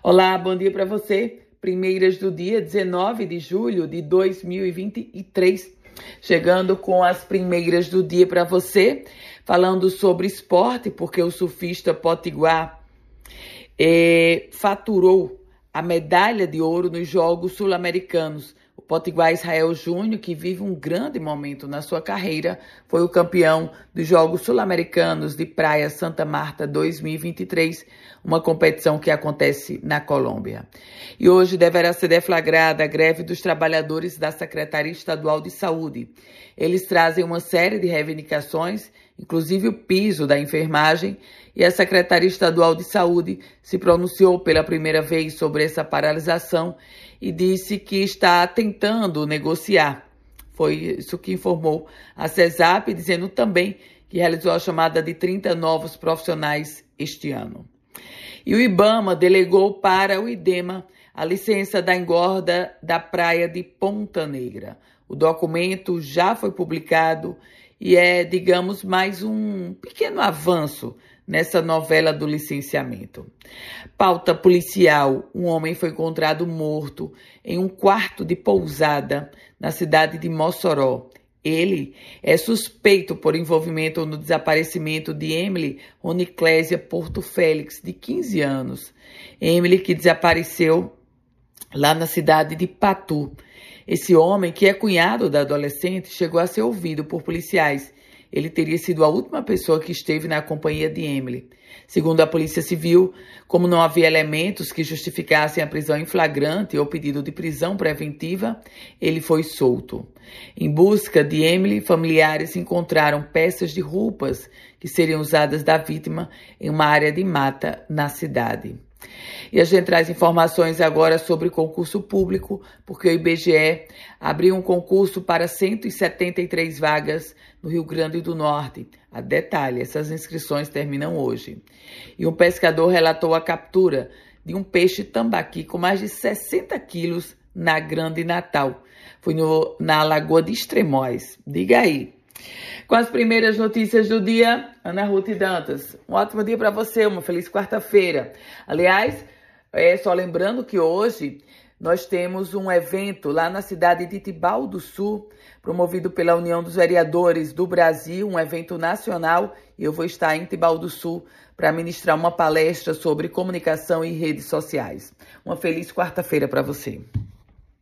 Olá, bom dia para você. Primeiras do dia 19 de julho de 2023. Chegando com as primeiras do dia para você, falando sobre esporte, porque o surfista potiguar eh, faturou a medalha de ouro nos Jogos Sul-Americanos Potiguar Israel Júnior, que vive um grande momento na sua carreira, foi o campeão dos Jogos Sul-Americanos de Praia Santa Marta 2023, uma competição que acontece na Colômbia. E hoje deverá ser deflagrada a greve dos trabalhadores da Secretaria Estadual de Saúde. Eles trazem uma série de reivindicações, inclusive o piso da enfermagem, e a Secretaria Estadual de Saúde se pronunciou pela primeira vez sobre essa paralisação e disse que está tentando negociar. Foi isso que informou a CESAP, dizendo também que realizou a chamada de 30 novos profissionais este ano. E o IBAMA delegou para o IDEMA a licença da engorda da praia de Ponta Negra. O documento já foi publicado e é, digamos, mais um pequeno avanço nessa novela do licenciamento. Pauta policial: um homem foi encontrado morto em um quarto de pousada na cidade de Mossoró. Ele é suspeito por envolvimento no desaparecimento de Emily Roniclésia Porto Félix, de 15 anos. Emily que desapareceu lá na cidade de Patu. Esse homem, que é cunhado da adolescente, chegou a ser ouvido por policiais. Ele teria sido a última pessoa que esteve na companhia de Emily. Segundo a Polícia Civil, como não havia elementos que justificassem a prisão em flagrante ou pedido de prisão preventiva, ele foi solto. Em busca de Emily, familiares encontraram peças de roupas que seriam usadas da vítima em uma área de mata na cidade. E a gente traz informações agora sobre concurso público, porque o IBGE abriu um concurso para 173 vagas no Rio Grande do Norte. A detalhe, essas inscrições terminam hoje. E um pescador relatou a captura de um peixe tambaqui com mais de 60 quilos na Grande Natal. Foi no, na Lagoa de Extremóis. Diga aí, com as primeiras notícias do dia, Ana Ruth Dantas. Um ótimo dia para você, uma feliz quarta-feira. Aliás, é só lembrando que hoje nós temos um evento lá na cidade de Tibau do Sul, promovido pela União dos Vereadores do Brasil, um evento nacional, e eu vou estar em Tibau do Sul para ministrar uma palestra sobre comunicação e redes sociais. Uma feliz quarta-feira para você.